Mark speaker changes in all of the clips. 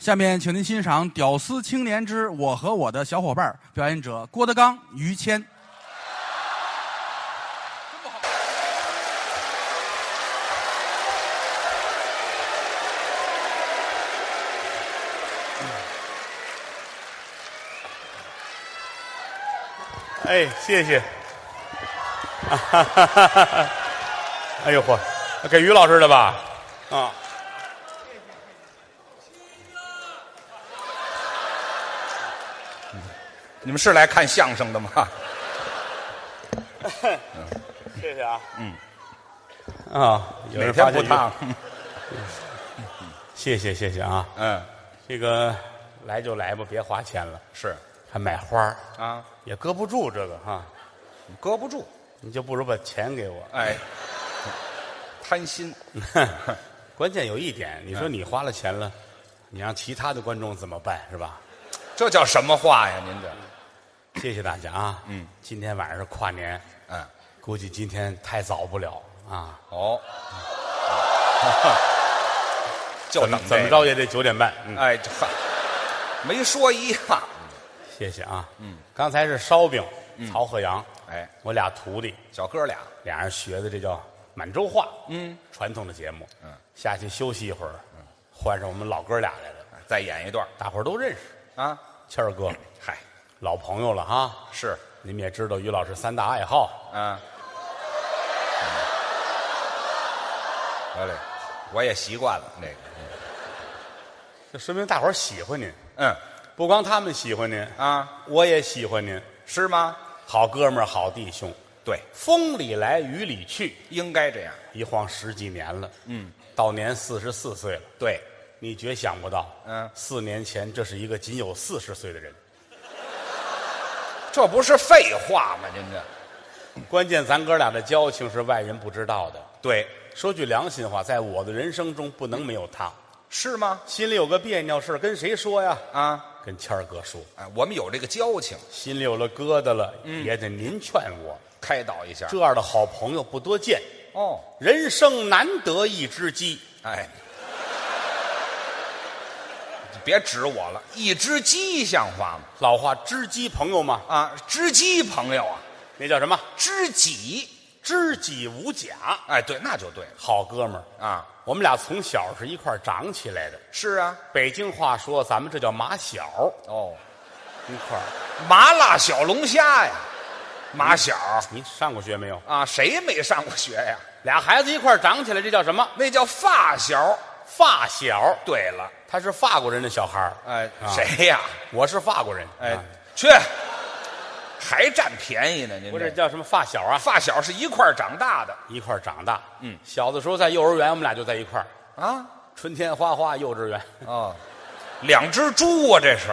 Speaker 1: 下面，请您欣赏《屌丝青年之我和我的小伙伴》，表演者郭德纲、于谦。
Speaker 2: 哎，谢谢。哈哈哈哈！哎呦嚯，给于老师的吧？啊。
Speaker 3: 你们是来看相声的吗？
Speaker 2: 谢谢啊。嗯。啊，有
Speaker 3: 哪
Speaker 2: 人发现
Speaker 3: 天不烫？
Speaker 2: 谢谢谢谢啊。
Speaker 3: 嗯，
Speaker 2: 这个来就来吧，别花钱了，
Speaker 3: 是
Speaker 2: 还买花儿
Speaker 3: 啊，
Speaker 2: 也搁不住这个哈。
Speaker 3: 搁不住。
Speaker 2: 你就不如把钱给我。
Speaker 3: 哎，贪心。
Speaker 2: 关键有一点，你说你花了钱了，你让其他的观众怎么办是吧？
Speaker 3: 这叫什么话呀？您这，
Speaker 2: 谢谢大家啊。
Speaker 3: 嗯，
Speaker 2: 今天晚上是跨年，
Speaker 3: 嗯，
Speaker 2: 估计今天太早不了啊。
Speaker 3: 哦，就
Speaker 2: 怎么
Speaker 3: 等这？
Speaker 2: 怎么着也得九点半。嗯，
Speaker 3: 哎，这没说一样。
Speaker 2: 谢谢啊。嗯，刚才是烧饼，曹鹤阳，
Speaker 3: 哎，
Speaker 2: 我俩徒弟，
Speaker 3: 小哥俩，
Speaker 2: 俩人学的这叫满洲话，
Speaker 3: 嗯，
Speaker 2: 传统的节目。
Speaker 3: 嗯，
Speaker 2: 下去休息一会儿，换上我们老哥俩来了，
Speaker 3: 再演一段
Speaker 2: 大伙儿都认识。
Speaker 3: 啊。
Speaker 2: 谦儿哥，
Speaker 3: 嗨，
Speaker 2: 老朋友了哈。
Speaker 3: 是，
Speaker 2: 你们也知道于老师三大爱好，
Speaker 3: 嗯，得嘞，我也习惯了那个。
Speaker 2: 这说明大伙儿喜欢您。
Speaker 3: 嗯
Speaker 2: 不光他们喜欢您，
Speaker 3: 啊，
Speaker 2: 我也喜欢您。
Speaker 3: 是吗？
Speaker 2: 好哥们儿，好弟兄，
Speaker 3: 对，
Speaker 2: 风里来雨里去，
Speaker 3: 应该这样。
Speaker 2: 一晃十几年了。
Speaker 3: 嗯，
Speaker 2: 到年四十四岁了，
Speaker 3: 对，
Speaker 2: 你绝想不到，
Speaker 3: 嗯
Speaker 2: 四年前这是一个仅有四十岁的人。
Speaker 3: 这不是废话吗？您这
Speaker 2: 关键咱哥俩的交情是外人不知道的。
Speaker 3: 对
Speaker 2: 说句良心话，在我的人生中不能没有他。
Speaker 3: 是吗？
Speaker 2: 心里有个别扭事儿跟谁说呀？
Speaker 3: 啊，
Speaker 2: 跟谦儿哥说。
Speaker 3: 哎，我们有这个交情，
Speaker 2: 心里有了疙瘩了，也得您劝我。
Speaker 3: 开导一下。
Speaker 2: 这样的好朋友不多见，
Speaker 3: 哦，
Speaker 2: 人生难得一知己。
Speaker 3: 哎，你别指我了，一只鸡像话吗？
Speaker 2: 老话知鸡朋友嘛，
Speaker 3: 啊，知鸡朋友啊，
Speaker 2: 那叫什么？
Speaker 3: 知己。
Speaker 2: 知己无假。
Speaker 3: 哎，对，那就对了
Speaker 2: 好哥们儿，
Speaker 3: 啊。
Speaker 2: 我们俩从小是一块儿长起来的。
Speaker 3: 是啊，
Speaker 2: 北京话说，咱们这叫马小，
Speaker 3: 哦，
Speaker 2: 一块儿。
Speaker 3: 麻辣小龙虾呀，马小
Speaker 2: 你上过学没有？
Speaker 3: 啊，谁没上过学呀？
Speaker 2: 俩孩子一块儿长起来，这叫什么？
Speaker 3: 那叫发小。
Speaker 2: 发小。
Speaker 3: 对了，
Speaker 2: 他是法国人的小孩儿
Speaker 3: 哎，
Speaker 2: 啊
Speaker 3: 谁呀？
Speaker 2: 我是法国人。
Speaker 3: 哎
Speaker 2: 啊，
Speaker 3: 去，还占便宜呢？您这
Speaker 2: 叫什么发小啊？
Speaker 3: 发小是一块儿长大的
Speaker 2: 一块儿长大。
Speaker 3: 嗯，
Speaker 2: 小的时候在幼儿园，我们俩就在一块儿。
Speaker 3: 啊。
Speaker 2: 春天花花幼稚园，
Speaker 3: 哦，两只猪啊，这是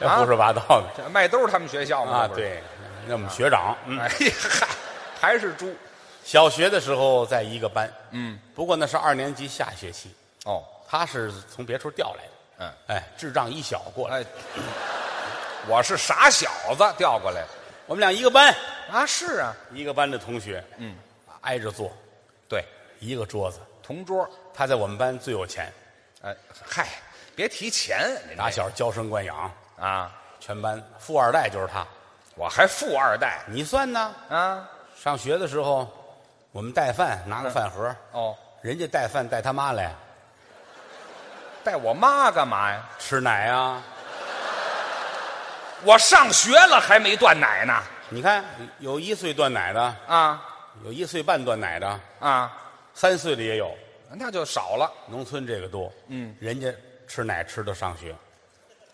Speaker 2: 这胡说八道的
Speaker 3: 这麦兜他们学校吗？
Speaker 2: 啊！
Speaker 3: 这不是，
Speaker 2: 对，那我们学长，嗯，
Speaker 3: 哎嗨，还是猪。
Speaker 2: 小学的时候在一个班，
Speaker 3: 嗯，
Speaker 2: 不过那是二年级下学期，
Speaker 3: 哦，
Speaker 2: 他是从别处调来的，
Speaker 3: 嗯，
Speaker 2: 哎，智障一小过来，
Speaker 3: 哎，我是傻小子调过来的。
Speaker 2: 我们俩一个班，
Speaker 3: 啊，是啊，
Speaker 2: 一个班的同学，
Speaker 3: 嗯，
Speaker 2: 挨着坐，
Speaker 3: 对，
Speaker 2: 一个桌子，
Speaker 3: 同桌。
Speaker 2: 他在我们班最有钱，
Speaker 3: 哎，嗨，别提钱，
Speaker 2: 打小娇生惯养，
Speaker 3: 啊，
Speaker 2: 全班富二代就是他，
Speaker 3: 我还富二代。
Speaker 2: 你算呢？
Speaker 3: 啊。
Speaker 2: 上学的时候，我们带饭拿个饭盒，
Speaker 3: 哦，
Speaker 2: 人家带饭带他妈来
Speaker 3: 带我妈干嘛呀？
Speaker 2: 吃奶啊，
Speaker 3: 我上学了还没断奶呢。
Speaker 2: 你看有一岁断奶的，
Speaker 3: 啊。
Speaker 2: 有一岁半断奶的，
Speaker 3: 啊，
Speaker 2: 三岁的也有，
Speaker 3: 那就少了。
Speaker 2: 农村这个多。
Speaker 3: 嗯，
Speaker 2: 人家吃奶吃到上学，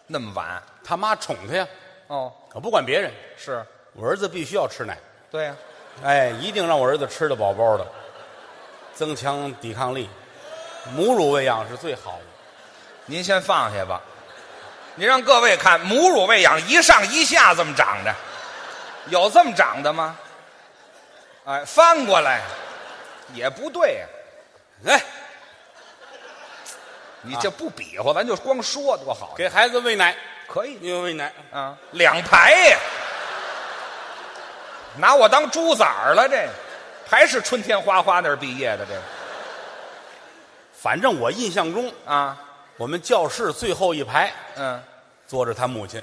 Speaker 3: 那么晚。
Speaker 2: 他妈宠他呀，
Speaker 3: 哦，
Speaker 2: 可不管别人，
Speaker 3: 是。
Speaker 2: 我儿子必须要吃奶，
Speaker 3: 对呀、
Speaker 2: 哎，一定让我儿子吃的饱饱的，增强抵抗力。母乳喂养是最好的，
Speaker 3: 您先放下吧。你让各位看，母乳喂养一上一下这么长的，有这么长的吗？哎，翻过来。也不对呀、
Speaker 2: 来
Speaker 3: 你这不比划，咱就光说多好。
Speaker 2: 给孩子喂奶，
Speaker 3: 可以。
Speaker 2: 你喂奶，
Speaker 3: 啊，两排呀，拿我当猪崽儿了，这。还是春天花花那儿毕业的这。个
Speaker 2: 反正我印象中
Speaker 3: 啊，
Speaker 2: 我们教室最后一排
Speaker 3: 嗯，
Speaker 2: 坐着他母亲，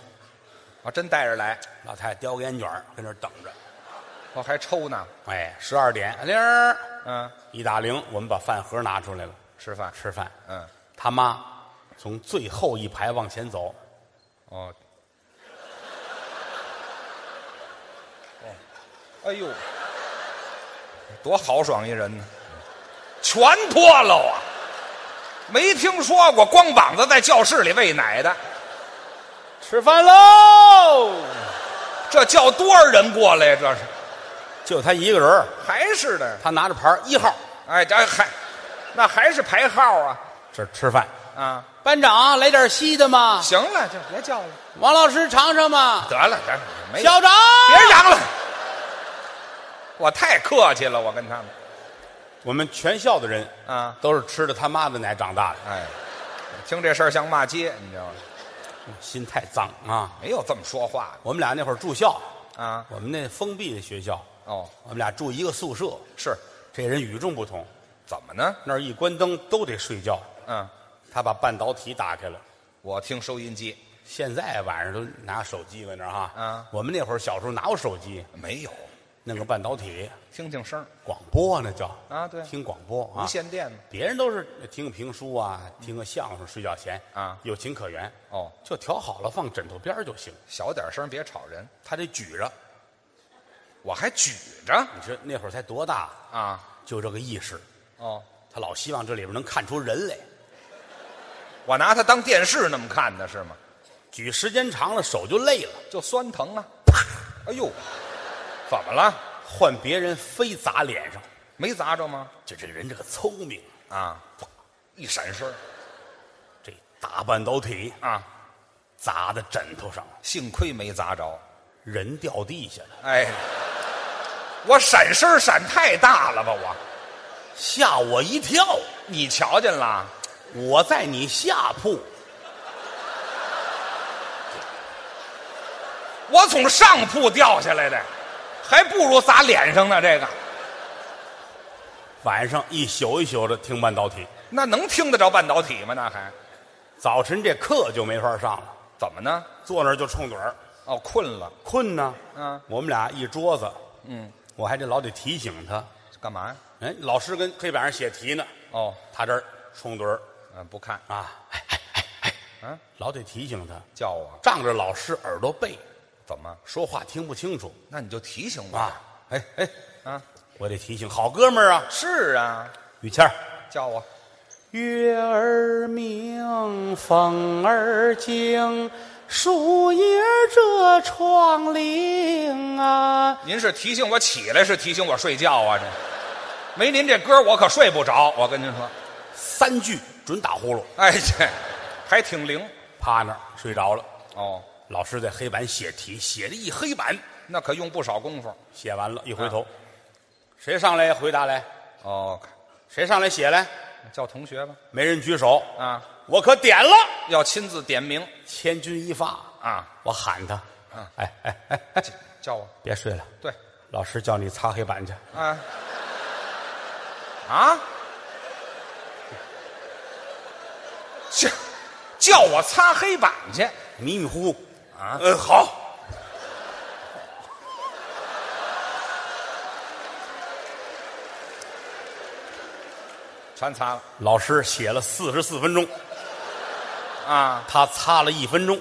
Speaker 3: 我真带着来，
Speaker 2: 老太太叼个烟卷儿跟那儿等着。
Speaker 3: 我还抽呢。
Speaker 2: 哎，十二点铃儿
Speaker 3: 嗯，
Speaker 2: 一打铃，我们把饭盒拿出来了，
Speaker 3: 吃饭。
Speaker 2: 吃饭。
Speaker 3: 嗯，
Speaker 2: 他妈从最后一排往前走，
Speaker 3: 哦，哦，哎呦，多豪爽一人呢！全脱了啊！没听说过光膀子在教室里喂奶的，
Speaker 2: 吃饭喽！
Speaker 3: 这叫多少人过来呀？这是
Speaker 2: 就他一个人
Speaker 3: 还是的？
Speaker 2: 他拿着牌儿一号，
Speaker 3: 哎，这还那还是排号啊
Speaker 2: 这吃饭。
Speaker 3: 啊！
Speaker 2: 班长来点稀的嘛？
Speaker 3: 行了，就别叫了，
Speaker 2: 王老师尝尝嘛？
Speaker 3: 得了，得了，没
Speaker 2: 校长，
Speaker 3: 别嚷了，我太客气了，我跟他们
Speaker 2: 我们全校的人
Speaker 3: 啊。
Speaker 2: 都是吃着他妈的奶长大的，
Speaker 3: 哎，听这事儿像骂街，你知道吗？
Speaker 2: 心太脏啊！
Speaker 3: 没有这么说话
Speaker 2: 我们俩那会儿住校，
Speaker 3: 啊。
Speaker 2: 我们那封闭的学校，
Speaker 3: 哦，
Speaker 2: 我们俩住一个宿舍。
Speaker 3: 是
Speaker 2: 这人与众不同，
Speaker 3: 怎么呢？
Speaker 2: 那儿一关灯都得睡觉。
Speaker 3: 嗯，
Speaker 2: 他把半导体打开了，
Speaker 3: 我听收音机
Speaker 2: 现在晚上都拿手机搁那儿哈。
Speaker 3: 嗯
Speaker 2: 我们那会儿小时候哪有手机？
Speaker 3: 没有，
Speaker 2: 弄个半导体
Speaker 3: 听听声儿
Speaker 2: 广播那叫
Speaker 3: 啊，对，
Speaker 2: 听广播啊
Speaker 3: 无。线电呢。
Speaker 2: 别人都是听个评书啊，听个相声，睡觉前
Speaker 3: 啊
Speaker 2: 有情可原，
Speaker 3: 哦，
Speaker 2: 就调好了放枕头边儿就行。
Speaker 3: 小点声，别吵人。
Speaker 2: 他得举着，
Speaker 3: 我还举着
Speaker 2: 你说那会儿才多大，
Speaker 3: 啊。
Speaker 2: 就这个意识，
Speaker 3: 哦，
Speaker 2: 他老希望这里边能看出人来。
Speaker 3: 我拿它当电视那么看的是吗？
Speaker 2: 举时间长了手就累了，
Speaker 3: 就酸疼啊。哎呦，怎么了？
Speaker 2: 换别人非砸脸上。
Speaker 3: 没砸着吗？
Speaker 2: 就这个人这个聪明，
Speaker 3: 啊，一闪身
Speaker 2: 这大半导体
Speaker 3: 啊，
Speaker 2: 砸在枕头上了，
Speaker 3: 幸亏没砸着。
Speaker 2: 人掉地下了，
Speaker 3: 哎，我闪身闪太大了吧？我，
Speaker 2: 吓我一跳。
Speaker 3: 你瞧见了？
Speaker 2: 我在你下铺，
Speaker 3: 我从上铺掉下来的，还不如砸脸上呢。这个
Speaker 2: 晚上一宿一宿的听半导体，
Speaker 3: 那能听得着半导体吗？那还
Speaker 2: 早晨这课就没法上了，
Speaker 3: 怎么呢？
Speaker 2: 坐那儿就冲盹儿，
Speaker 3: 哦，困了。
Speaker 2: 困呢。
Speaker 3: 嗯
Speaker 2: 我们俩一桌子，
Speaker 3: 嗯，
Speaker 2: 我还得老得提醒他。
Speaker 3: 干嘛呀？
Speaker 2: 哎，老师跟黑板上写题呢，
Speaker 3: 哦，
Speaker 2: 他这儿冲盹儿
Speaker 3: 嗯，不看。
Speaker 2: 啊，哎哎哎哎，
Speaker 3: 嗯，
Speaker 2: 老得提醒他，
Speaker 3: 叫我
Speaker 2: 仗着老师耳朵背，
Speaker 3: 怎么？
Speaker 2: 说话听不清楚
Speaker 3: 那你就提醒我
Speaker 2: 啊。哎哎，
Speaker 3: 啊！
Speaker 2: 我得提醒好哥们儿啊，
Speaker 3: 是啊，
Speaker 2: 于谦儿。
Speaker 3: 叫我
Speaker 2: 月儿明，风儿静，树叶遮窗棂啊。
Speaker 3: 您是提醒我起来，是提醒我睡觉啊？这没您这歌，我可睡不着。我跟您说，
Speaker 2: 三句准打呼噜，
Speaker 3: 哎，这还挺灵
Speaker 2: 趴那儿睡着了。
Speaker 3: 哦。
Speaker 2: 老师在黑板写题，写了一黑板，
Speaker 3: 那可用不少功夫。
Speaker 2: 写完了，一回头，谁上来回答来？
Speaker 3: 哦。
Speaker 2: 谁上来写来？
Speaker 3: 叫同学吧。
Speaker 2: 没人举手，
Speaker 3: 啊，
Speaker 2: 我可点了，
Speaker 3: 要亲自点名。
Speaker 2: 千钧一发，
Speaker 3: 啊，
Speaker 2: 我喊他，
Speaker 3: 嗯
Speaker 2: 哎哎哎。哎，
Speaker 3: 叫我。
Speaker 2: 别睡了，
Speaker 3: 对。
Speaker 2: 老师叫你擦黑板去。
Speaker 3: 啊。啊，叫叫我擦黑板去。
Speaker 2: 迷迷糊糊
Speaker 3: 啊？
Speaker 2: 嗯，好，
Speaker 3: 全擦了。
Speaker 2: 老师写了四十四分钟，
Speaker 3: 啊。
Speaker 2: 他擦了一分钟，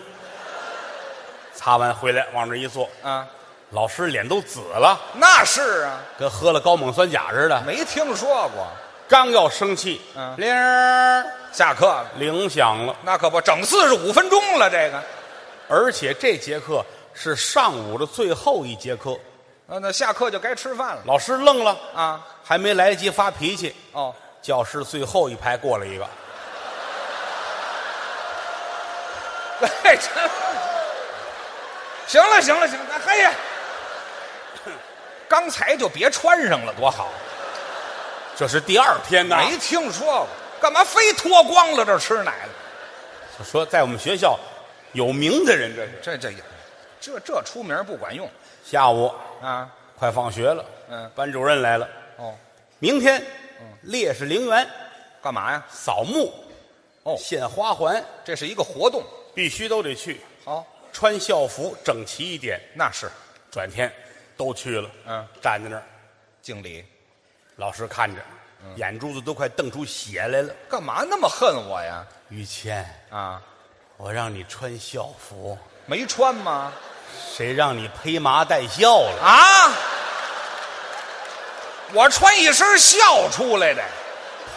Speaker 2: 擦完回来往这一坐，
Speaker 3: 啊，
Speaker 2: 老师脸都紫了，
Speaker 3: 那是啊，
Speaker 2: 跟喝了高锰酸钾似的。
Speaker 3: 没听说过。
Speaker 2: 刚要生气，
Speaker 3: 嗯。
Speaker 2: 铃儿
Speaker 3: 下课了，
Speaker 2: 铃响了，
Speaker 3: 那可不，整四十五分钟了。这个，
Speaker 2: 而且这节课是上午的最后一节课。
Speaker 3: 啊，那下课就该吃饭了
Speaker 2: 老师愣了，
Speaker 3: 啊。
Speaker 2: 还没来得及发脾气，
Speaker 3: 哦，
Speaker 2: 教室最后一排过来一个，
Speaker 3: 哎，这行了，行了，行了，嘿呀，刚才就别穿上了，多好。
Speaker 2: 这是第二天呢。
Speaker 3: 没听说过，干嘛非脱光了这吃奶了？
Speaker 2: 说在我们学校有名的人，这是。
Speaker 3: 这这这这出名不管用
Speaker 2: 下午
Speaker 3: 啊。
Speaker 2: 快放学了，
Speaker 3: 嗯
Speaker 2: 班主任来了，
Speaker 3: 哦，
Speaker 2: 明天烈士陵园
Speaker 3: 干嘛呀？
Speaker 2: 扫墓，
Speaker 3: 哦
Speaker 2: 献花环
Speaker 3: 这是一个活动。
Speaker 2: 必须都得去，
Speaker 3: 好，
Speaker 2: 穿校服整齐一点。
Speaker 3: 那是，
Speaker 2: 转天都去了，
Speaker 3: 嗯，
Speaker 2: 站在那儿，
Speaker 3: 敬礼。
Speaker 2: 老师看着，眼珠子都快瞪出血来了。
Speaker 3: 干嘛那么恨我呀？
Speaker 2: 于谦，
Speaker 3: 啊，
Speaker 2: 我让你穿校服，
Speaker 3: 没穿吗？
Speaker 2: 谁让你披麻戴孝了？
Speaker 3: 啊！我穿一身孝出来的，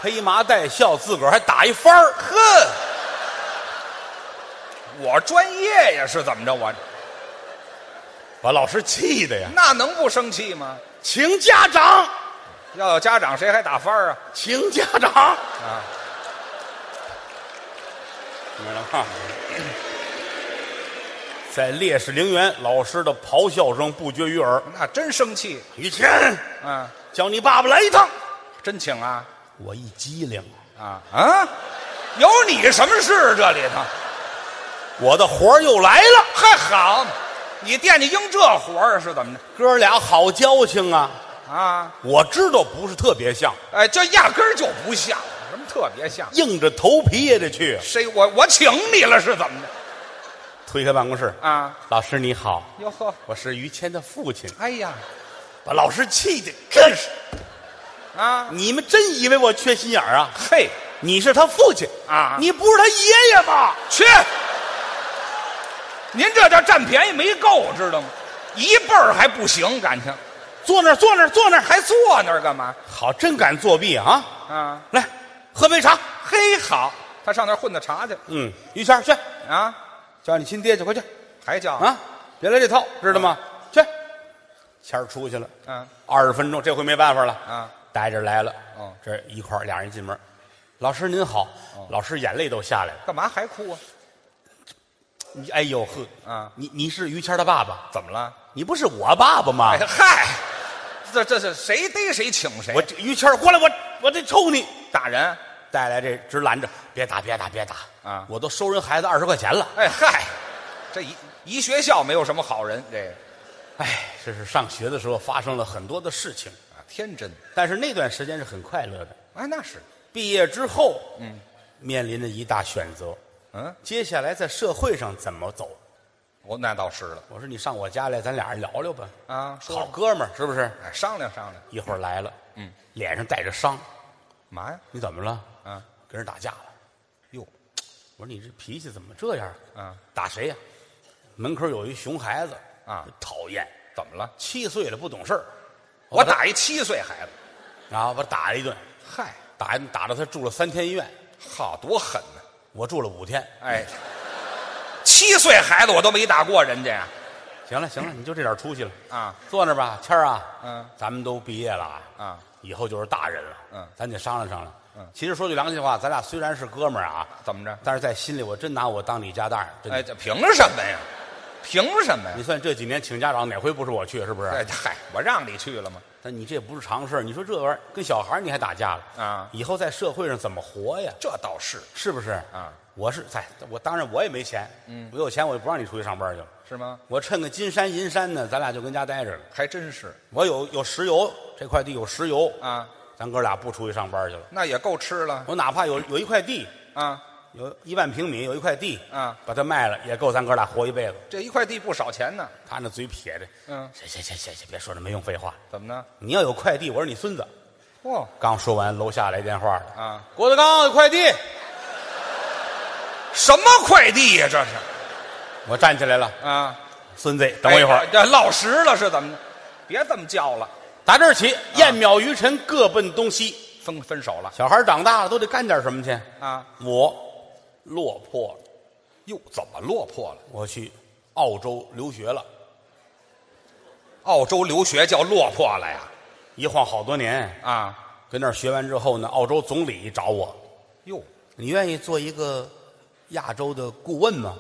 Speaker 2: 披麻戴孝，自个儿还打一番儿，
Speaker 3: 哼！我专业呀，是怎么着？我
Speaker 2: 把老师气的呀！
Speaker 3: 那能不生气吗？
Speaker 2: 请家长，
Speaker 3: 要有家长，谁还打翻儿啊？
Speaker 2: 请家长。
Speaker 3: 啊，
Speaker 2: 你知道吗？在烈士陵园，老师的咆哮声不绝于耳。
Speaker 3: 那真生气。
Speaker 2: 雨谦，
Speaker 3: 嗯，
Speaker 2: 叫你爸爸来一趟。
Speaker 3: 真请啊！
Speaker 2: 我一机灵，
Speaker 3: 啊啊！有你什么事？这里头？
Speaker 2: 我的活儿又来了。
Speaker 3: 还好，你惦记应这活儿是怎么着？
Speaker 2: 哥俩好交情啊！
Speaker 3: 啊，
Speaker 2: 我知道不是特别像，
Speaker 3: 哎，这压根儿就不像，特别像？
Speaker 2: 硬着头皮也得去。
Speaker 3: 谁我我请你了是怎么的？
Speaker 2: 推开办公室，
Speaker 3: 啊，
Speaker 2: 老师你好，
Speaker 3: 哟呵，
Speaker 2: 我是于谦的父亲。
Speaker 3: 哎呀，
Speaker 2: 把老师气的，真是！
Speaker 3: 啊，
Speaker 2: 你们真以为我缺心眼儿啊？
Speaker 3: 嘿，
Speaker 2: 你是他父亲
Speaker 3: 啊
Speaker 2: 你不是他爷爷吗？
Speaker 3: 去！您这叫占便宜没够，知道吗？一辈儿还不行，感情
Speaker 2: 坐那儿，坐那儿，坐那儿，
Speaker 3: 还坐那儿干嘛？
Speaker 2: 好，真敢作弊啊！
Speaker 3: 啊，
Speaker 2: 来，喝杯茶。
Speaker 3: 嘿，好，他上那儿混的茶去
Speaker 2: 嗯，于谦去，
Speaker 3: 啊，
Speaker 2: 叫你亲爹去，快去
Speaker 3: 还叫？
Speaker 2: 啊！别来这套，知道吗？去。谦儿出去了，
Speaker 3: 嗯
Speaker 2: 二十分钟，这回没办法了，
Speaker 3: 啊，
Speaker 2: 带着来了。
Speaker 3: 哦
Speaker 2: 这一块儿俩人进门，老师您好，老师眼泪都下来了。
Speaker 3: 干嘛还哭啊？
Speaker 2: 你哎呦呵，
Speaker 3: 啊，
Speaker 2: 你你是于谦的爸爸，
Speaker 3: 怎么了？
Speaker 2: 你不是我爸爸吗
Speaker 3: 哎？嗨，这这是谁逮谁请谁？
Speaker 2: 我这于谦儿过来，我我得抽你。
Speaker 3: 打人？
Speaker 2: 带来这直拦着，别打，别打，别打
Speaker 3: 啊
Speaker 2: 我都收人孩子二十块钱了。
Speaker 3: 哎嗨，这一一学校没有什么好人，这个
Speaker 2: 哎，这是上学的时候发生了很多的事情，
Speaker 3: 啊天真。
Speaker 2: 但是那段时间是很快乐的。
Speaker 3: 哎，那是，
Speaker 2: 毕业之后，嗯，面临着一大选择，
Speaker 3: 嗯，
Speaker 2: 接下来在社会上怎么走？
Speaker 3: 我那倒是了
Speaker 2: 我说你上我家来，咱俩人聊聊吧。
Speaker 3: 啊，说
Speaker 2: 好哥们儿是不是？
Speaker 3: 哎，商量商量，
Speaker 2: 一会儿来了，
Speaker 3: 嗯，
Speaker 2: 脸上带着伤，
Speaker 3: 嘛呀？
Speaker 2: 你怎么了？
Speaker 3: 啊，
Speaker 2: 跟人打架了？
Speaker 3: 哟，
Speaker 2: 我说你这脾气怎么这样？
Speaker 3: 啊，
Speaker 2: 打谁呀、门口有一熊孩子
Speaker 3: 啊
Speaker 2: 讨厌，
Speaker 3: 怎么了？
Speaker 2: 七岁了不懂事儿，
Speaker 3: 我打一七岁孩子，
Speaker 2: 啊，我打了一顿，
Speaker 3: 嗨，
Speaker 2: 打一顿打到他住了三天医院，
Speaker 3: 好多狠呢！
Speaker 2: 我住了五天。
Speaker 3: 哎，七岁孩子我都没打过人家呀！
Speaker 2: 行了行了，你就这点出息了，
Speaker 3: 啊，
Speaker 2: 坐那儿吧，谦儿啊，
Speaker 3: 嗯，
Speaker 2: 咱们都毕业了啊，
Speaker 3: 啊，
Speaker 2: 以后就是大人了，
Speaker 3: 嗯
Speaker 2: 咱得商量商量。
Speaker 3: 嗯
Speaker 2: 其实说句良心话，咱俩虽然是哥们儿啊，
Speaker 3: 怎么着？
Speaker 2: 但是在心里我真拿我当你家大人。真的
Speaker 3: 哎，这凭什么呀？凭什么呀
Speaker 2: 你？算这几年请家长哪回不是我去？是不是？
Speaker 3: 哎，嗨，我让你去了吗？
Speaker 2: 但你这也不是常事儿你说这玩意儿跟小孩儿你还打架了
Speaker 3: 啊
Speaker 2: 以后在社会上怎么活呀？
Speaker 3: 这倒是
Speaker 2: 是不是？
Speaker 3: 啊，
Speaker 2: 我是在，我当然我也没钱，嗯，我有钱我就不让你出去上班去了。
Speaker 3: 是吗？
Speaker 2: 我趁个金山银山呢，咱俩就跟家待着了。
Speaker 3: 还真是
Speaker 2: 我有有石油，这块地有石油，
Speaker 3: 啊，
Speaker 2: 咱哥俩不出去上班去了。
Speaker 3: 那也够吃了
Speaker 2: 我哪怕有有一块地，
Speaker 3: 啊
Speaker 2: 有一万平米，有一块地，
Speaker 3: 啊！
Speaker 2: 把它卖了，也够咱哥俩活一辈子。
Speaker 3: 这一块地不少钱呢。
Speaker 2: 他那嘴撇着，
Speaker 3: 嗯，
Speaker 2: 行行行行行，别说这没用废话。
Speaker 3: 怎么呢？
Speaker 2: 你要有快递，我是你孙子。
Speaker 3: 嚯
Speaker 2: 刚说完，楼下来电话了，
Speaker 3: 啊！
Speaker 2: 郭德纲有快递。
Speaker 3: 什么快递呀？这是
Speaker 2: 我站起来了，
Speaker 3: 啊！
Speaker 2: 孙子，等我一会儿
Speaker 3: 哎。这落实了是怎么着？别这么叫了，
Speaker 2: 打这儿起，燕邈于尘各奔东西。
Speaker 3: 分分手了
Speaker 2: 小孩长大了都得干点什么去。
Speaker 3: 啊！
Speaker 2: 我落魄了，
Speaker 3: 哟，怎么落魄了？
Speaker 2: 我去澳洲留学了，
Speaker 3: 澳洲留学叫落魄了呀？
Speaker 2: 一晃好多年。
Speaker 3: 啊！
Speaker 2: 跟那儿学完之后呢，澳洲总理找我，
Speaker 3: 哟，
Speaker 2: 你愿意做一个亚洲的顾问吗？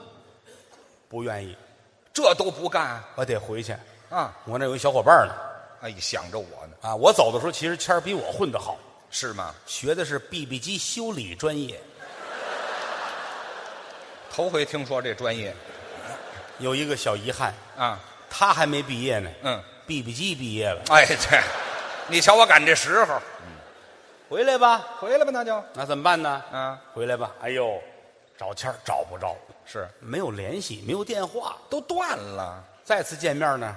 Speaker 2: 不愿意，
Speaker 3: 这都不干
Speaker 2: 我得回去。
Speaker 3: 啊！
Speaker 2: 我那有一小伙伴呢，
Speaker 3: 哎，想着我呢，
Speaker 2: 啊，我走的时候其实谦儿比我混得好，
Speaker 3: 是吗？
Speaker 2: 学的是 BB 机修理专业，
Speaker 3: 头回听说这专业
Speaker 2: 有一个小遗憾，
Speaker 3: 啊！
Speaker 2: 他还没毕业呢
Speaker 3: 嗯
Speaker 2: ，，BB 机毕业了。
Speaker 3: 哎，这，你瞧我赶这时候
Speaker 2: 回来吧。
Speaker 3: 回来吧，那就
Speaker 2: 那怎么办呢？
Speaker 3: 啊，
Speaker 2: 回来吧。哎呦，找谦儿找不着，
Speaker 3: 是
Speaker 2: 没有联系，没有电话。
Speaker 3: 都断了。
Speaker 2: 再次见面呢，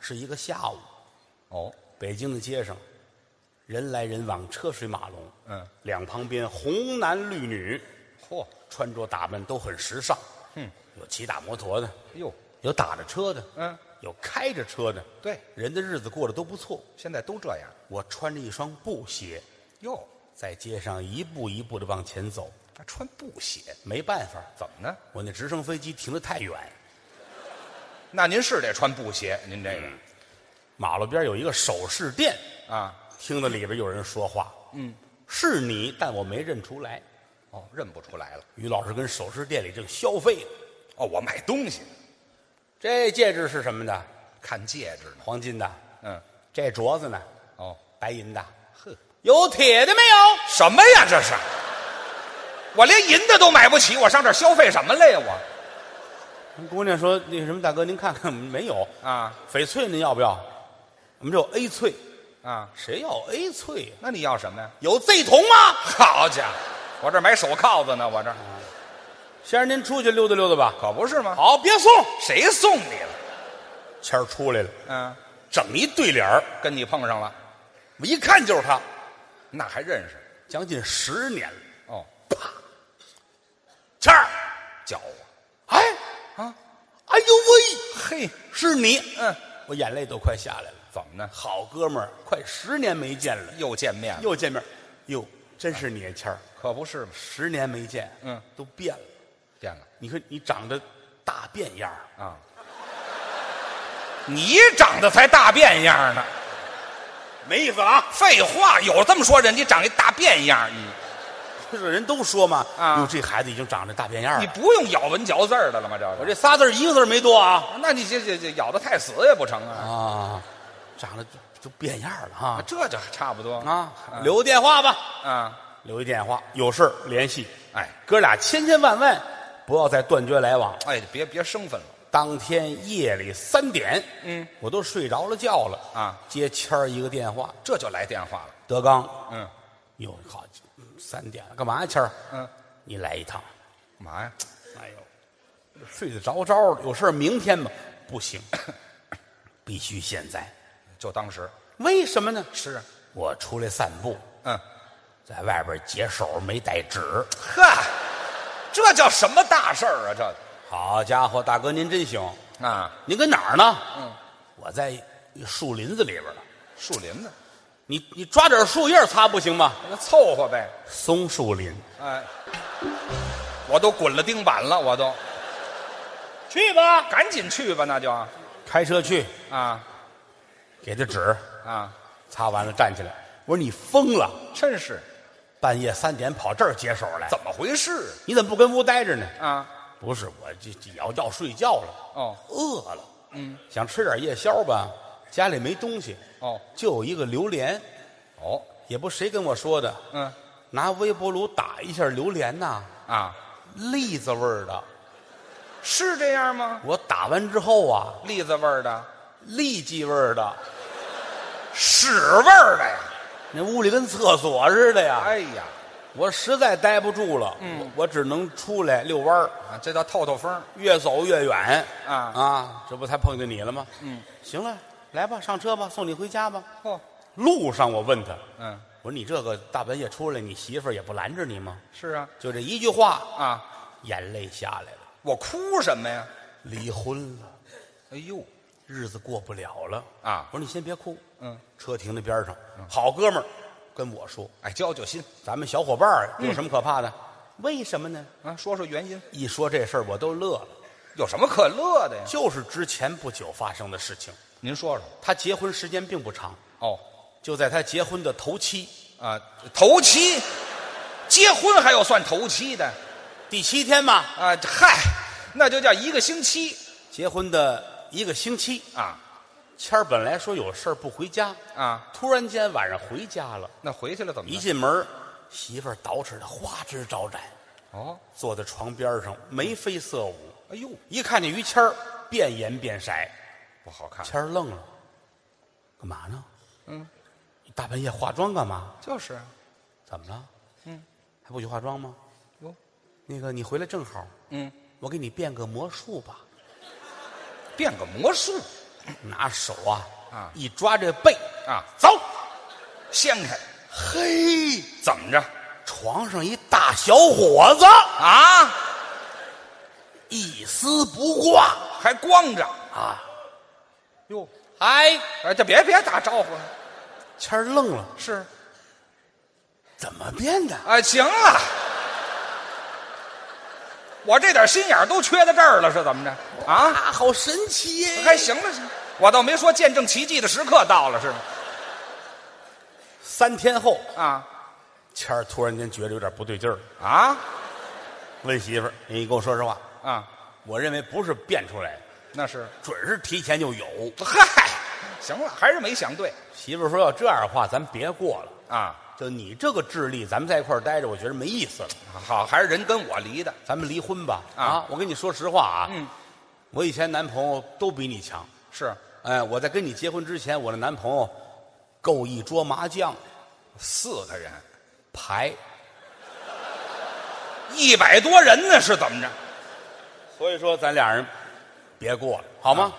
Speaker 2: 是一个下午。
Speaker 3: 哦，
Speaker 2: 北京的街上，人来人往，车水马龙。
Speaker 3: 嗯，
Speaker 2: 两旁边红男绿女，
Speaker 3: 嚯，
Speaker 2: 穿着打扮都很时尚。
Speaker 3: 嗯，
Speaker 2: 有骑大摩托的，
Speaker 3: 哟，
Speaker 2: 有打着车的，
Speaker 3: 嗯，
Speaker 2: 有开着车的。
Speaker 3: 对，
Speaker 2: 人的日子过得都不错。
Speaker 3: 现在都这样。
Speaker 2: 我穿着一双布鞋，
Speaker 3: 哟，
Speaker 2: 在街上一步一步的往前走。
Speaker 3: 还穿布鞋，
Speaker 2: 没办法，
Speaker 3: 怎么呢？
Speaker 2: 我那直升飞机停得太远。
Speaker 3: 那您是得穿布鞋，您这个、
Speaker 2: 马路边有一个首饰店，
Speaker 3: 啊，
Speaker 2: 听到里边有人说话。
Speaker 3: 嗯，
Speaker 2: 是你，但我没认出来。
Speaker 3: 哦，认不出来了。
Speaker 2: 于老师跟首饰店里正消费呢。
Speaker 3: 哦，我买东西
Speaker 2: 这戒指是什么的？
Speaker 3: 看戒指呢。
Speaker 2: 黄金的。
Speaker 3: 嗯，
Speaker 2: 这镯子呢？
Speaker 3: 哦，
Speaker 2: 白银的。
Speaker 3: 呵，
Speaker 2: 有铁的没有？
Speaker 3: 什么呀？这是，我连银的都买不起，我上这儿消费什么来呀？我
Speaker 2: 姑娘说：“那个什么，大哥，您看看没有
Speaker 3: 啊
Speaker 2: 翡翠？您要不要？我们这有 A 翠，
Speaker 3: 啊，
Speaker 2: 谁要 A 翠呀？
Speaker 3: 那你要什么呀？
Speaker 2: 有 Z 铜吗？
Speaker 3: 好家伙，我这买手铐子呢，我这
Speaker 2: 先生，您出去溜达溜达吧。
Speaker 3: 可不是吗？
Speaker 2: 好，别送。
Speaker 3: 谁送你了？
Speaker 2: 谦儿出来了，
Speaker 3: 嗯，
Speaker 2: 整一对脸儿
Speaker 3: 跟你碰上了，
Speaker 2: 我一看就是他，
Speaker 3: 那还认识？
Speaker 2: 将近十年了。
Speaker 3: 哦，啪
Speaker 2: 谦儿，
Speaker 3: 叫我
Speaker 2: 哎，
Speaker 3: 啊，
Speaker 2: 哎呦喂，
Speaker 3: 嘿，
Speaker 2: 是你！
Speaker 3: 嗯，
Speaker 2: 我眼泪都快下来了。
Speaker 3: 怎么呢？
Speaker 2: 好哥们儿，快十年没见了，
Speaker 3: 又见面了？
Speaker 2: 又见面，哟，真是你啊，谦儿，
Speaker 3: 可不是吗？
Speaker 2: 十年没见，
Speaker 3: 嗯，
Speaker 2: 都变了。
Speaker 3: 变了
Speaker 2: 你看你长得大变样儿
Speaker 3: 啊！你长得才大变样呢！
Speaker 2: 没意思啊！
Speaker 3: 废话，有这么说人？你长一大变样，你
Speaker 2: 这人都说嘛，
Speaker 3: 啊
Speaker 2: 哟，这孩子已经长得大变样了
Speaker 3: 你
Speaker 2: 了。
Speaker 3: 不用咬文嚼字儿的了吗？这
Speaker 2: 我这仨字儿一个字儿没多啊
Speaker 3: 那你这这这咬的太死也不成啊！
Speaker 2: 啊，长得就就变样了哈
Speaker 3: 这就差不多
Speaker 2: 啊！留个电话吧，
Speaker 3: 啊！
Speaker 2: 留一电话，有事儿联系。
Speaker 3: 哎
Speaker 2: 哥俩千千万万不要再断绝来往。
Speaker 3: 哎，别别生分了
Speaker 2: 当天夜里三点，
Speaker 3: 嗯，
Speaker 2: 我都睡着了觉了
Speaker 3: 啊！
Speaker 2: 接谦儿一个电话，
Speaker 3: 这就来电话了。
Speaker 2: 德刚，
Speaker 3: 嗯
Speaker 2: 哟，好，嗯三点了，干嘛呀，谦儿？
Speaker 3: 嗯，
Speaker 2: 你来一趟。
Speaker 3: 干嘛呀？
Speaker 2: 哎呦，睡得着着的，有事儿明天吧？不行，必须现在。
Speaker 3: 就当时
Speaker 2: 为什么呢？
Speaker 3: 是啊，
Speaker 2: 我出来散步，
Speaker 3: 嗯，
Speaker 2: 在外边解手没带纸。
Speaker 3: 呵，这叫什么大事儿啊？这
Speaker 2: 好家伙，大哥您真行！
Speaker 3: 啊，
Speaker 2: 您跟哪儿呢？
Speaker 3: 嗯，
Speaker 2: 我在一树林子里边呢。
Speaker 3: 树林子，
Speaker 2: 你你抓点树叶擦不行吗？
Speaker 3: 那凑合呗。
Speaker 2: 松树林，
Speaker 3: 哎，我都滚了钉板了，我都
Speaker 2: 去吧。
Speaker 3: 赶紧去吧，那就
Speaker 2: 开车去，
Speaker 3: 啊
Speaker 2: 给他纸，
Speaker 3: 啊，
Speaker 2: 擦完了站起来。我说你疯了，
Speaker 3: 真是
Speaker 2: 半夜三点跑这儿解手来？
Speaker 3: 怎么回事
Speaker 2: 你怎么不跟屋待着呢？
Speaker 3: 啊？
Speaker 2: 不是，我这这要要睡觉了，
Speaker 3: 哦，
Speaker 2: 饿了，
Speaker 3: 嗯，
Speaker 2: 想吃点夜宵吧，家里没东西，
Speaker 3: 哦
Speaker 2: 就有一个榴莲，
Speaker 3: 哦，
Speaker 2: 也不谁跟我说的，
Speaker 3: 嗯
Speaker 2: 拿微波炉打一下榴莲呐，
Speaker 3: 啊，
Speaker 2: 栗子味儿的。
Speaker 3: 是这样吗？
Speaker 2: 我打完之后啊，
Speaker 3: 栗子味儿的，
Speaker 2: 痢疾味儿的，
Speaker 3: 屎味儿的呀！
Speaker 2: 那屋里跟厕所似的呀。
Speaker 3: 哎呀，
Speaker 2: 我实在待不住了，
Speaker 3: 嗯
Speaker 2: 我我只能出来遛弯儿，
Speaker 3: 啊，这叫透透风
Speaker 2: 越走越远
Speaker 3: 啊！
Speaker 2: 啊！这不才碰见你了吗？
Speaker 3: 嗯，
Speaker 2: 行了，来吧，上车吧，送你回家吧。
Speaker 3: 嚯，
Speaker 2: 路上我问他，
Speaker 3: 嗯，
Speaker 2: 我说你这个大半夜出来，你媳妇儿也不拦着你吗？
Speaker 3: 是啊
Speaker 2: 就这一句话，
Speaker 3: 啊，
Speaker 2: 眼泪下来了。
Speaker 3: 我哭什么呀？
Speaker 2: 离婚了，
Speaker 3: 哎呦
Speaker 2: 日子过不了了。
Speaker 3: 啊。
Speaker 2: 我说你先别哭，
Speaker 3: 嗯，
Speaker 2: 车停在边上，好哥们儿跟我说，
Speaker 3: 哎，交交心。
Speaker 2: 咱们小伙伴儿有什么可怕的？为什么呢？
Speaker 3: 啊，说说原因，
Speaker 2: 一说这事儿我都乐了，
Speaker 3: 有什么可乐的呀？
Speaker 2: 就是之前不久发生的事情。
Speaker 3: 您说说。
Speaker 2: 他结婚时间并不长，
Speaker 3: 哦，
Speaker 2: 就在他结婚的头七，
Speaker 3: 啊，头七，结婚还有算头七的？
Speaker 2: 第七天嘛，
Speaker 3: 啊？嗨，那就叫一个星期。
Speaker 2: 结婚的一个星期，
Speaker 3: 啊
Speaker 2: 谦儿本来说有事儿不回家，
Speaker 3: 啊！
Speaker 2: 突然间晚上回家了，
Speaker 3: 那回去了怎么
Speaker 2: 一
Speaker 3: 了？
Speaker 2: 进门，媳妇儿捯饬的花枝招展，
Speaker 3: 哦，
Speaker 2: 坐在床边上眉飞色舞。
Speaker 3: 哎呦，
Speaker 2: 一看见于谦儿，变颜变色，
Speaker 3: 不好看，
Speaker 2: 谦儿愣了，干嘛呢？
Speaker 3: 嗯，
Speaker 2: 你大半夜化妆干嘛？
Speaker 3: 就是
Speaker 2: 怎么了？嗯，还不许化妆吗？
Speaker 3: 哟，
Speaker 2: 那个你回来正好，
Speaker 3: 嗯，
Speaker 2: 我给你变个魔术吧。
Speaker 3: 变个魔术
Speaker 2: 拿手啊
Speaker 3: 啊
Speaker 2: 一抓这背，
Speaker 3: 啊，
Speaker 2: 走，
Speaker 3: 掀开，
Speaker 2: 嘿，
Speaker 3: 怎么着
Speaker 2: 床上一大小伙子，
Speaker 3: 啊？
Speaker 2: 一丝不挂
Speaker 3: 还光着
Speaker 2: 啊！
Speaker 3: 哟？
Speaker 2: 哎，
Speaker 3: 哎，这别别打招呼了，
Speaker 2: 谦儿愣了，
Speaker 3: 是，
Speaker 2: 怎么变的？
Speaker 3: 啊，行了，我这点心眼儿都缺在这儿了，是怎么着啊？
Speaker 2: 啊，好神奇耶！
Speaker 3: 还行了，行，我倒没说见证奇迹的时刻到了，是吗？
Speaker 2: 三天后，
Speaker 3: 啊
Speaker 2: 谦儿突然间觉得有点不对劲儿，
Speaker 3: 啊
Speaker 2: 问媳妇儿：“你跟我说实话，
Speaker 3: 啊，
Speaker 2: 我认为不是变出来的，
Speaker 3: 那是，
Speaker 2: 准是提前就有。
Speaker 3: 嗨，行了，还是没想对”
Speaker 2: 媳妇儿说：“要这样的话，咱别过了。
Speaker 3: 啊。
Speaker 2: 就你这个智力，咱们在一块儿待着，我觉得没意思了。
Speaker 3: 好，还是人跟我离的，
Speaker 2: 咱们离婚吧。
Speaker 3: 啊
Speaker 2: 我跟你说实话啊，
Speaker 3: 嗯，
Speaker 2: 我以前男朋友都比你强。
Speaker 3: 是
Speaker 2: 哎，我在跟你结婚之前，我的男朋友够一桌麻将
Speaker 3: 四个人，
Speaker 2: 牌，
Speaker 3: 一百多人呢，是怎么着？
Speaker 2: 所以说咱俩人别过了，好吗？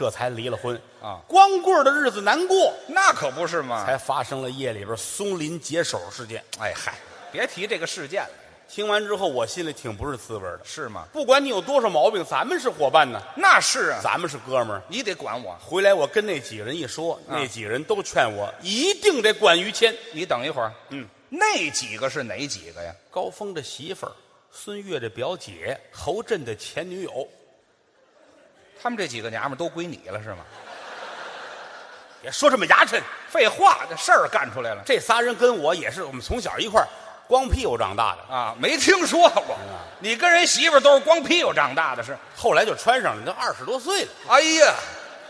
Speaker 2: 这才离了婚
Speaker 3: 啊
Speaker 2: 光棍儿的日子难过，
Speaker 3: 那可不是嘛。
Speaker 2: 才发生了夜里边松林解手事件。
Speaker 3: 哎嗨，别提这个事件了，
Speaker 2: 听完之后，我心里挺不是滋味的。
Speaker 3: 是吗？
Speaker 2: 不管你有多少毛病，咱们是伙伴呢，
Speaker 3: 那是啊，
Speaker 2: 咱们是哥们儿。
Speaker 3: 你得管我。
Speaker 2: 回来我跟那几个人一说，
Speaker 3: 啊
Speaker 2: 那几个人都劝我一定得管于谦。
Speaker 3: 你等一会儿，
Speaker 2: 嗯，
Speaker 3: 那几个是哪几个呀？
Speaker 2: 高峰的媳妇儿，孙越的表姐，侯震的前女友。
Speaker 3: 他们这几个娘们儿都归你了是吗？
Speaker 2: 别说这么牙碜，
Speaker 3: 废话，这事儿干出来了
Speaker 2: 这仨人跟我也是我们从小一块儿光屁股长大的，
Speaker 3: 啊！没听说过，你跟人媳妇儿都是光屁股长大的是？
Speaker 2: 后来就穿上了，都二十多岁了。
Speaker 3: 哎呀，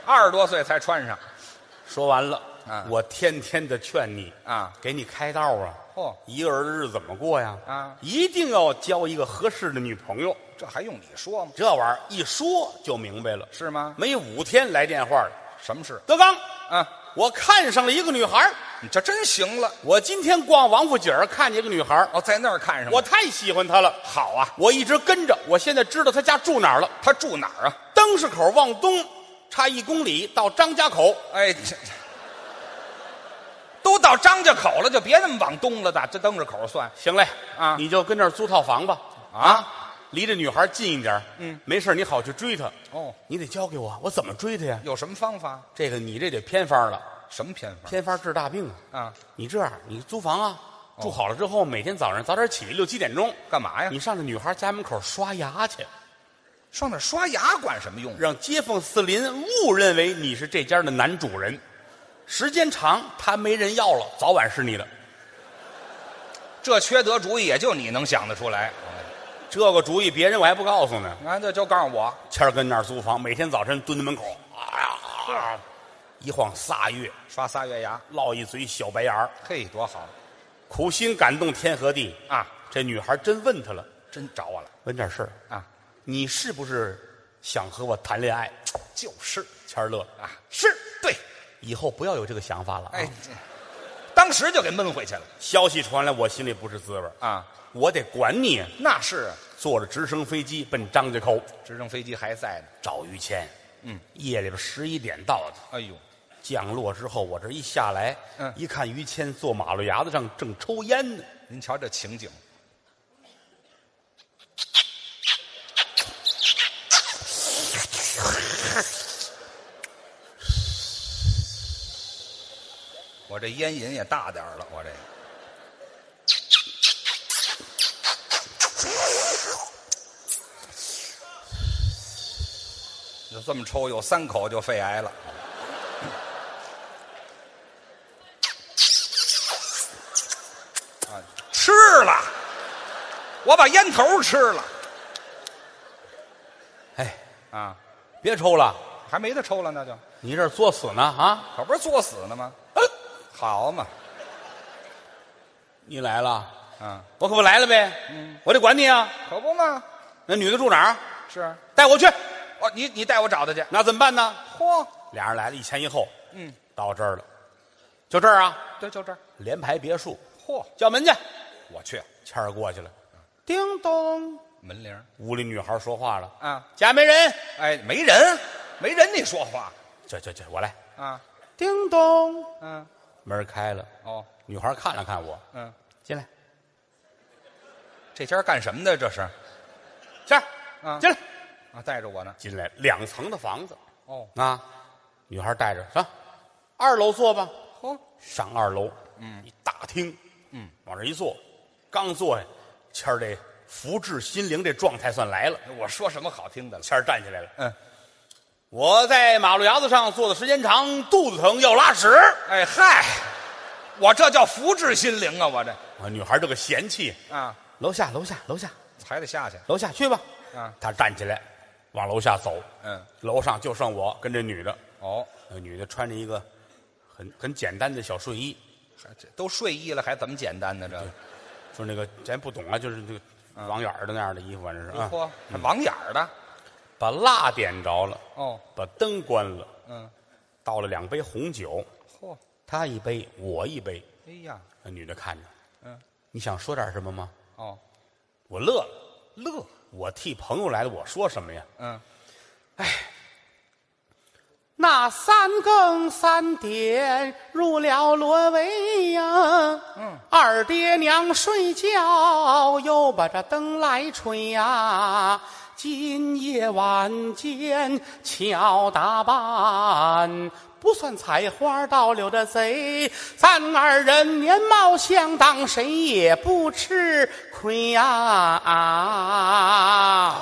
Speaker 3: 二十多岁才穿上
Speaker 2: 说完了，
Speaker 3: 啊
Speaker 2: 我天天的劝你
Speaker 3: 啊！
Speaker 2: 给你开道啊。
Speaker 3: 嚯，
Speaker 2: 一个人的日子怎么过呀？
Speaker 3: 啊
Speaker 2: 一定要交一个合适的女朋友。
Speaker 3: 这还用你说吗？
Speaker 2: 这玩意儿一说就明白了。
Speaker 3: 是吗？
Speaker 2: 没五天来电话了，
Speaker 3: 什么事？
Speaker 2: 德刚，
Speaker 3: 啊，
Speaker 2: 我看上了一个女孩儿
Speaker 3: 你这真行了
Speaker 2: 我今天逛王府井儿看见一个女孩儿
Speaker 3: 哦，在那儿看上了
Speaker 2: 我太喜欢她了。
Speaker 3: 好啊！
Speaker 2: 我一直跟着，我现在知道她家住哪儿了。
Speaker 3: 她住哪儿啊？
Speaker 2: 灯市口往东，差一公里到张家口。
Speaker 3: 哎，这这都到张家口了，就别那么往东了，打这登着口算
Speaker 2: 行嘞，
Speaker 3: 啊
Speaker 2: 你就跟这儿租套房吧，
Speaker 3: 啊？
Speaker 2: 离这女孩近一点
Speaker 3: 嗯，
Speaker 2: 没事儿你好去追她。
Speaker 3: 哦，
Speaker 2: 你得教给我，我怎么追她呀？
Speaker 3: 有什么方法？
Speaker 2: 这个你这得偏方了，
Speaker 3: 什么偏方
Speaker 2: 偏方治大病啊！
Speaker 3: 啊？
Speaker 2: 你这样，你租房啊，住好了之后，每天早上早点起，六七点钟，
Speaker 3: 干嘛呀？
Speaker 2: 你上这女孩家门口刷牙去，
Speaker 3: 上那儿刷牙管什么用？
Speaker 2: 让街坊四邻误认为你是这家的男主人。时间长，他没人要了，早晚是你的。
Speaker 3: 这缺德主意也就你能想得出来。
Speaker 2: 这个主意别人我还不告诉呢。
Speaker 3: 啊，这就告诉我，
Speaker 2: 谦儿跟那儿租房，每天早晨蹲在门口，啊呀，一晃仨月，
Speaker 3: 刷仨月牙，
Speaker 2: 落一嘴小白牙儿
Speaker 3: 嘿，多好
Speaker 2: 苦心感动天和地。
Speaker 3: 啊！
Speaker 2: 这女孩真问他了，
Speaker 3: 真找我了
Speaker 2: 问点事儿，
Speaker 3: 啊！
Speaker 2: 你是不是想和我谈恋爱？
Speaker 3: 就是
Speaker 2: 谦儿乐，
Speaker 3: 啊，是对，
Speaker 2: 以后不要有这个想法了啊。
Speaker 3: 哎，当时就给闷回去了
Speaker 2: 消息传来，我心里不是滋味儿
Speaker 3: 啊！
Speaker 2: 我得管你。
Speaker 3: 那是啊，
Speaker 2: 坐着直升飞机奔张家口
Speaker 3: 直升飞机还在呢。
Speaker 2: 找于谦。
Speaker 3: 嗯，
Speaker 2: 夜里边十一点到的，
Speaker 3: 哎呦，
Speaker 2: 降落之后，我这一下来，
Speaker 3: 嗯
Speaker 2: 一看于谦坐马路牙子上正抽烟呢。
Speaker 3: 您瞧这情景，我这烟瘾也大点儿了，我这就这么抽，有三口就肺癌了。啊，吃了，我把烟头吃了
Speaker 2: 哎，
Speaker 3: 啊，
Speaker 2: 别抽了，
Speaker 3: 还没得抽了，那就
Speaker 2: 你这作死呢啊！
Speaker 3: 可不是作死呢吗？好嘛，
Speaker 2: 你来了，
Speaker 3: 嗯，
Speaker 2: 我可不来了呗。嗯我得管你啊。
Speaker 3: 可不嘛，
Speaker 2: 那女的住哪儿？
Speaker 3: 是
Speaker 2: 带我去。
Speaker 3: 哦，你你带我找她去。
Speaker 2: 那怎么办呢？
Speaker 3: 嚯，
Speaker 2: 俩人来了，一前一后，
Speaker 3: 嗯，
Speaker 2: 到这儿了，就这儿啊，
Speaker 3: 对，就这儿。
Speaker 2: 联排别墅，
Speaker 3: 嚯，
Speaker 2: 叫门去。
Speaker 3: 我去
Speaker 2: 谦儿过去了，叮咚，
Speaker 3: 门铃儿
Speaker 2: 屋里女孩说话了
Speaker 3: 啊，：“
Speaker 2: 家没人。
Speaker 3: 哎，没人，没人，你说话”
Speaker 2: 这这这，我来。
Speaker 3: 啊？
Speaker 2: 叮咚，
Speaker 3: 嗯，
Speaker 2: 门开了，
Speaker 3: 哦，
Speaker 2: 女孩看了看我，
Speaker 3: 嗯，
Speaker 2: 进来，
Speaker 3: 这家干什么的？这是。
Speaker 2: 谦儿，
Speaker 3: 啊。
Speaker 2: 进来，
Speaker 3: 啊，带着我呢。
Speaker 2: 进来，两层的房子。
Speaker 3: 哦，
Speaker 2: 啊，女孩带着上二楼坐吧，
Speaker 3: 嚯，
Speaker 2: 上二楼，嗯，一大厅，
Speaker 3: 嗯，
Speaker 2: 往这一坐，刚坐下，谦儿这福至心灵这状态算来了。
Speaker 3: 我说什么好听的了？
Speaker 2: 谦儿站起来了，
Speaker 3: 嗯，
Speaker 2: 我在马路牙子上坐的时间长，肚子疼要拉屎。
Speaker 3: 哎嗨，我这叫福至心灵啊！我这
Speaker 2: 啊，女孩这个嫌弃，
Speaker 3: 啊，
Speaker 2: 楼下楼下楼下
Speaker 3: 还得下去
Speaker 2: 楼下去吧。
Speaker 3: 啊。
Speaker 2: 她站起来，往楼下走。
Speaker 3: 嗯，
Speaker 2: 楼上就剩我跟这女的，
Speaker 3: 哦，
Speaker 2: 那女的穿着一个很很简单的小睡衣，
Speaker 3: 还这都睡衣了，还怎么简单呢？这个
Speaker 2: 说那个咱不懂啊，就是这个网眼儿的那样的衣服，反正是啊。
Speaker 3: 嚯，还网眼儿的
Speaker 2: 把蜡点着了，
Speaker 3: 哦，
Speaker 2: 把灯关了，
Speaker 3: 嗯，
Speaker 2: 倒了两杯红酒，
Speaker 3: 嚯，
Speaker 2: 他一杯，我一杯。
Speaker 3: 哎呀，
Speaker 2: 那女的看着，
Speaker 3: 嗯，
Speaker 2: 你想说点什么吗？
Speaker 3: 哦，
Speaker 2: 我乐了，
Speaker 3: 乐，
Speaker 2: 我替朋友来了，我说什么呀？
Speaker 3: 嗯，哎
Speaker 2: 那三更三点入了罗帷呀，
Speaker 3: 嗯，
Speaker 2: 二爹娘睡觉又把这灯来吹呀，今夜晚间巧打扮。不算采花盗柳的贼，咱二人年貌相当，谁也不吃亏呀！啊，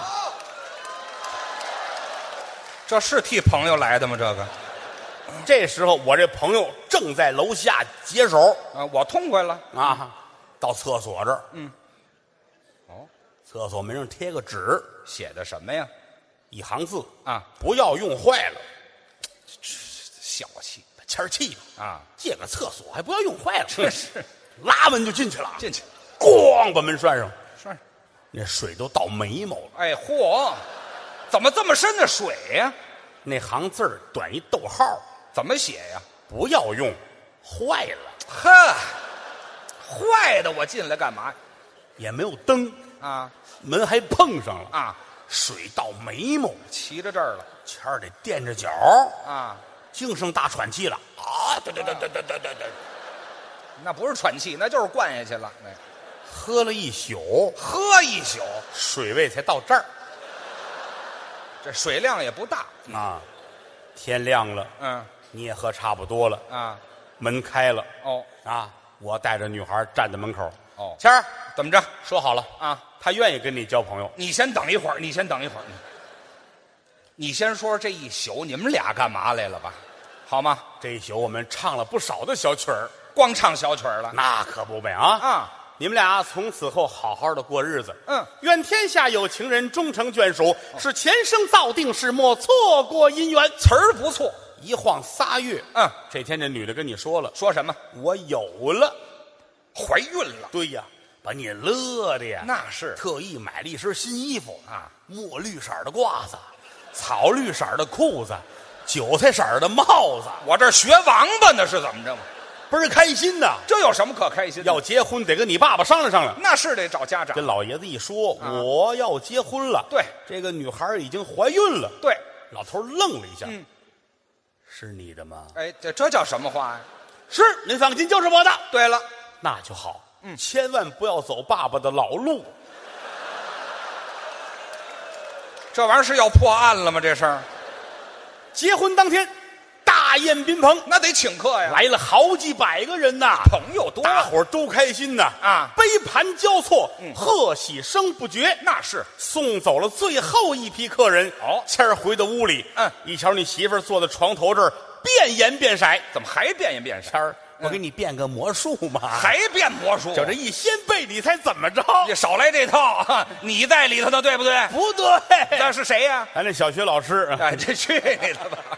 Speaker 3: 这是替朋友来的吗？这个
Speaker 2: 这时候我这朋友正在楼下解手，
Speaker 3: 啊，我痛快了。
Speaker 2: 啊，到厕所这儿，
Speaker 3: 嗯，哦，
Speaker 2: 厕所门上贴个纸，
Speaker 3: 写的什么呀？
Speaker 2: 一行字
Speaker 3: 啊，
Speaker 2: 不要用坏了。
Speaker 3: 小气把
Speaker 2: 谦儿气了，
Speaker 3: 啊！
Speaker 2: 借个厕所还不要用坏了，
Speaker 3: 这是
Speaker 2: 拉门就进去了，
Speaker 3: 进去，
Speaker 2: 咣把门拴上，
Speaker 3: 拴上。
Speaker 2: 那水都到眉毛了。
Speaker 3: 哎嚯，怎么这么深的水呀？
Speaker 2: 那行字儿短一逗号，
Speaker 3: 怎么写呀？
Speaker 2: 不要用坏了，
Speaker 3: 呵，坏的，我进来干嘛
Speaker 2: 也没有灯，
Speaker 3: 啊
Speaker 2: 门还碰上了，
Speaker 3: 啊？
Speaker 2: 水到眉毛，
Speaker 3: 骑着这儿了
Speaker 2: 谦儿得垫着脚，
Speaker 3: 啊？
Speaker 2: 净剩大喘气了啊！对对对对对对对对，
Speaker 3: 那不是喘气，那就是灌下去了。哎，
Speaker 2: 喝了一宿，
Speaker 3: 喝一宿，
Speaker 2: 水位才到这儿
Speaker 3: 这水量也不大。
Speaker 2: 啊。天亮了，
Speaker 3: 嗯
Speaker 2: 你也喝差不多了，
Speaker 3: 啊
Speaker 2: 门开了
Speaker 3: 哦
Speaker 2: 啊！我带着女孩站在门口。
Speaker 3: 哦，
Speaker 2: 谦儿
Speaker 3: 怎么着
Speaker 2: 说好了，
Speaker 3: 啊？
Speaker 2: 他愿意跟你交朋友。
Speaker 3: 你先等一会儿，你先等一会儿。你先说这一宿你们俩干嘛来了吧？好吗？
Speaker 2: 这一宿我们唱了不少的小曲儿，
Speaker 3: 光唱小曲儿了
Speaker 2: 那可不呗啊！
Speaker 3: 啊？
Speaker 2: 你们俩从此后好好的过日子。
Speaker 3: 嗯，
Speaker 2: 愿天下有情人终成眷属，是前生造定是，莫错过姻缘。
Speaker 3: 词儿不错。
Speaker 2: 一晃仨月，
Speaker 3: 嗯，
Speaker 2: 这天这女的跟你说了，
Speaker 3: 说什么？
Speaker 2: 我有了。
Speaker 3: 怀孕了？
Speaker 2: 对呀，把你乐的呀，
Speaker 3: 那是
Speaker 2: 特意买了一身新衣服
Speaker 3: 啊，
Speaker 2: 墨绿色的褂子，草绿色的裤子，韭菜色的帽子，
Speaker 3: 我这学王八呢，是怎么着嘛？
Speaker 2: 倍儿开心呐！
Speaker 3: 这有什么可开心的？
Speaker 2: 要结婚得跟你爸爸商量商量。
Speaker 3: 那是得找家长
Speaker 2: 跟。老爷子一说，
Speaker 3: 啊
Speaker 2: 我要结婚了。
Speaker 3: 对，
Speaker 2: 这个女孩已经怀孕了。
Speaker 3: 对，
Speaker 2: 老头愣了一下，
Speaker 3: 嗯
Speaker 2: 是你的吗？
Speaker 3: 哎，这这叫什么话呀？
Speaker 2: 是，您放心，就是我的。
Speaker 3: 对了，
Speaker 2: 那就好。
Speaker 3: 嗯
Speaker 2: 千万不要走爸爸的老路。
Speaker 3: 这玩意儿是要破案了吗？这事儿
Speaker 2: 结婚当天，大宴宾朋，
Speaker 3: 那得请客呀，
Speaker 2: 来了好几百个人呐，
Speaker 3: 朋友多
Speaker 2: 大伙儿都开心呐
Speaker 3: 啊
Speaker 2: 杯盘交错，
Speaker 3: 嗯
Speaker 2: 贺喜声不绝。
Speaker 3: 那是
Speaker 2: 送走了最后一批客人。
Speaker 3: 哦
Speaker 2: 谦儿回到屋里，
Speaker 3: 嗯
Speaker 2: 一瞧你媳妇儿坐在床头这儿，变颜变色。
Speaker 3: 怎么还变颜变色？
Speaker 2: 谦儿，我给你变个魔术嘛，
Speaker 3: 还变魔术？
Speaker 2: 就这一掀被，你猜怎么着？
Speaker 3: 你少来这套，哈 你在里头呢对不对？
Speaker 2: 不对，
Speaker 3: 那是谁呀？
Speaker 2: 咱那小学老师，
Speaker 3: 哎，这去你的吧！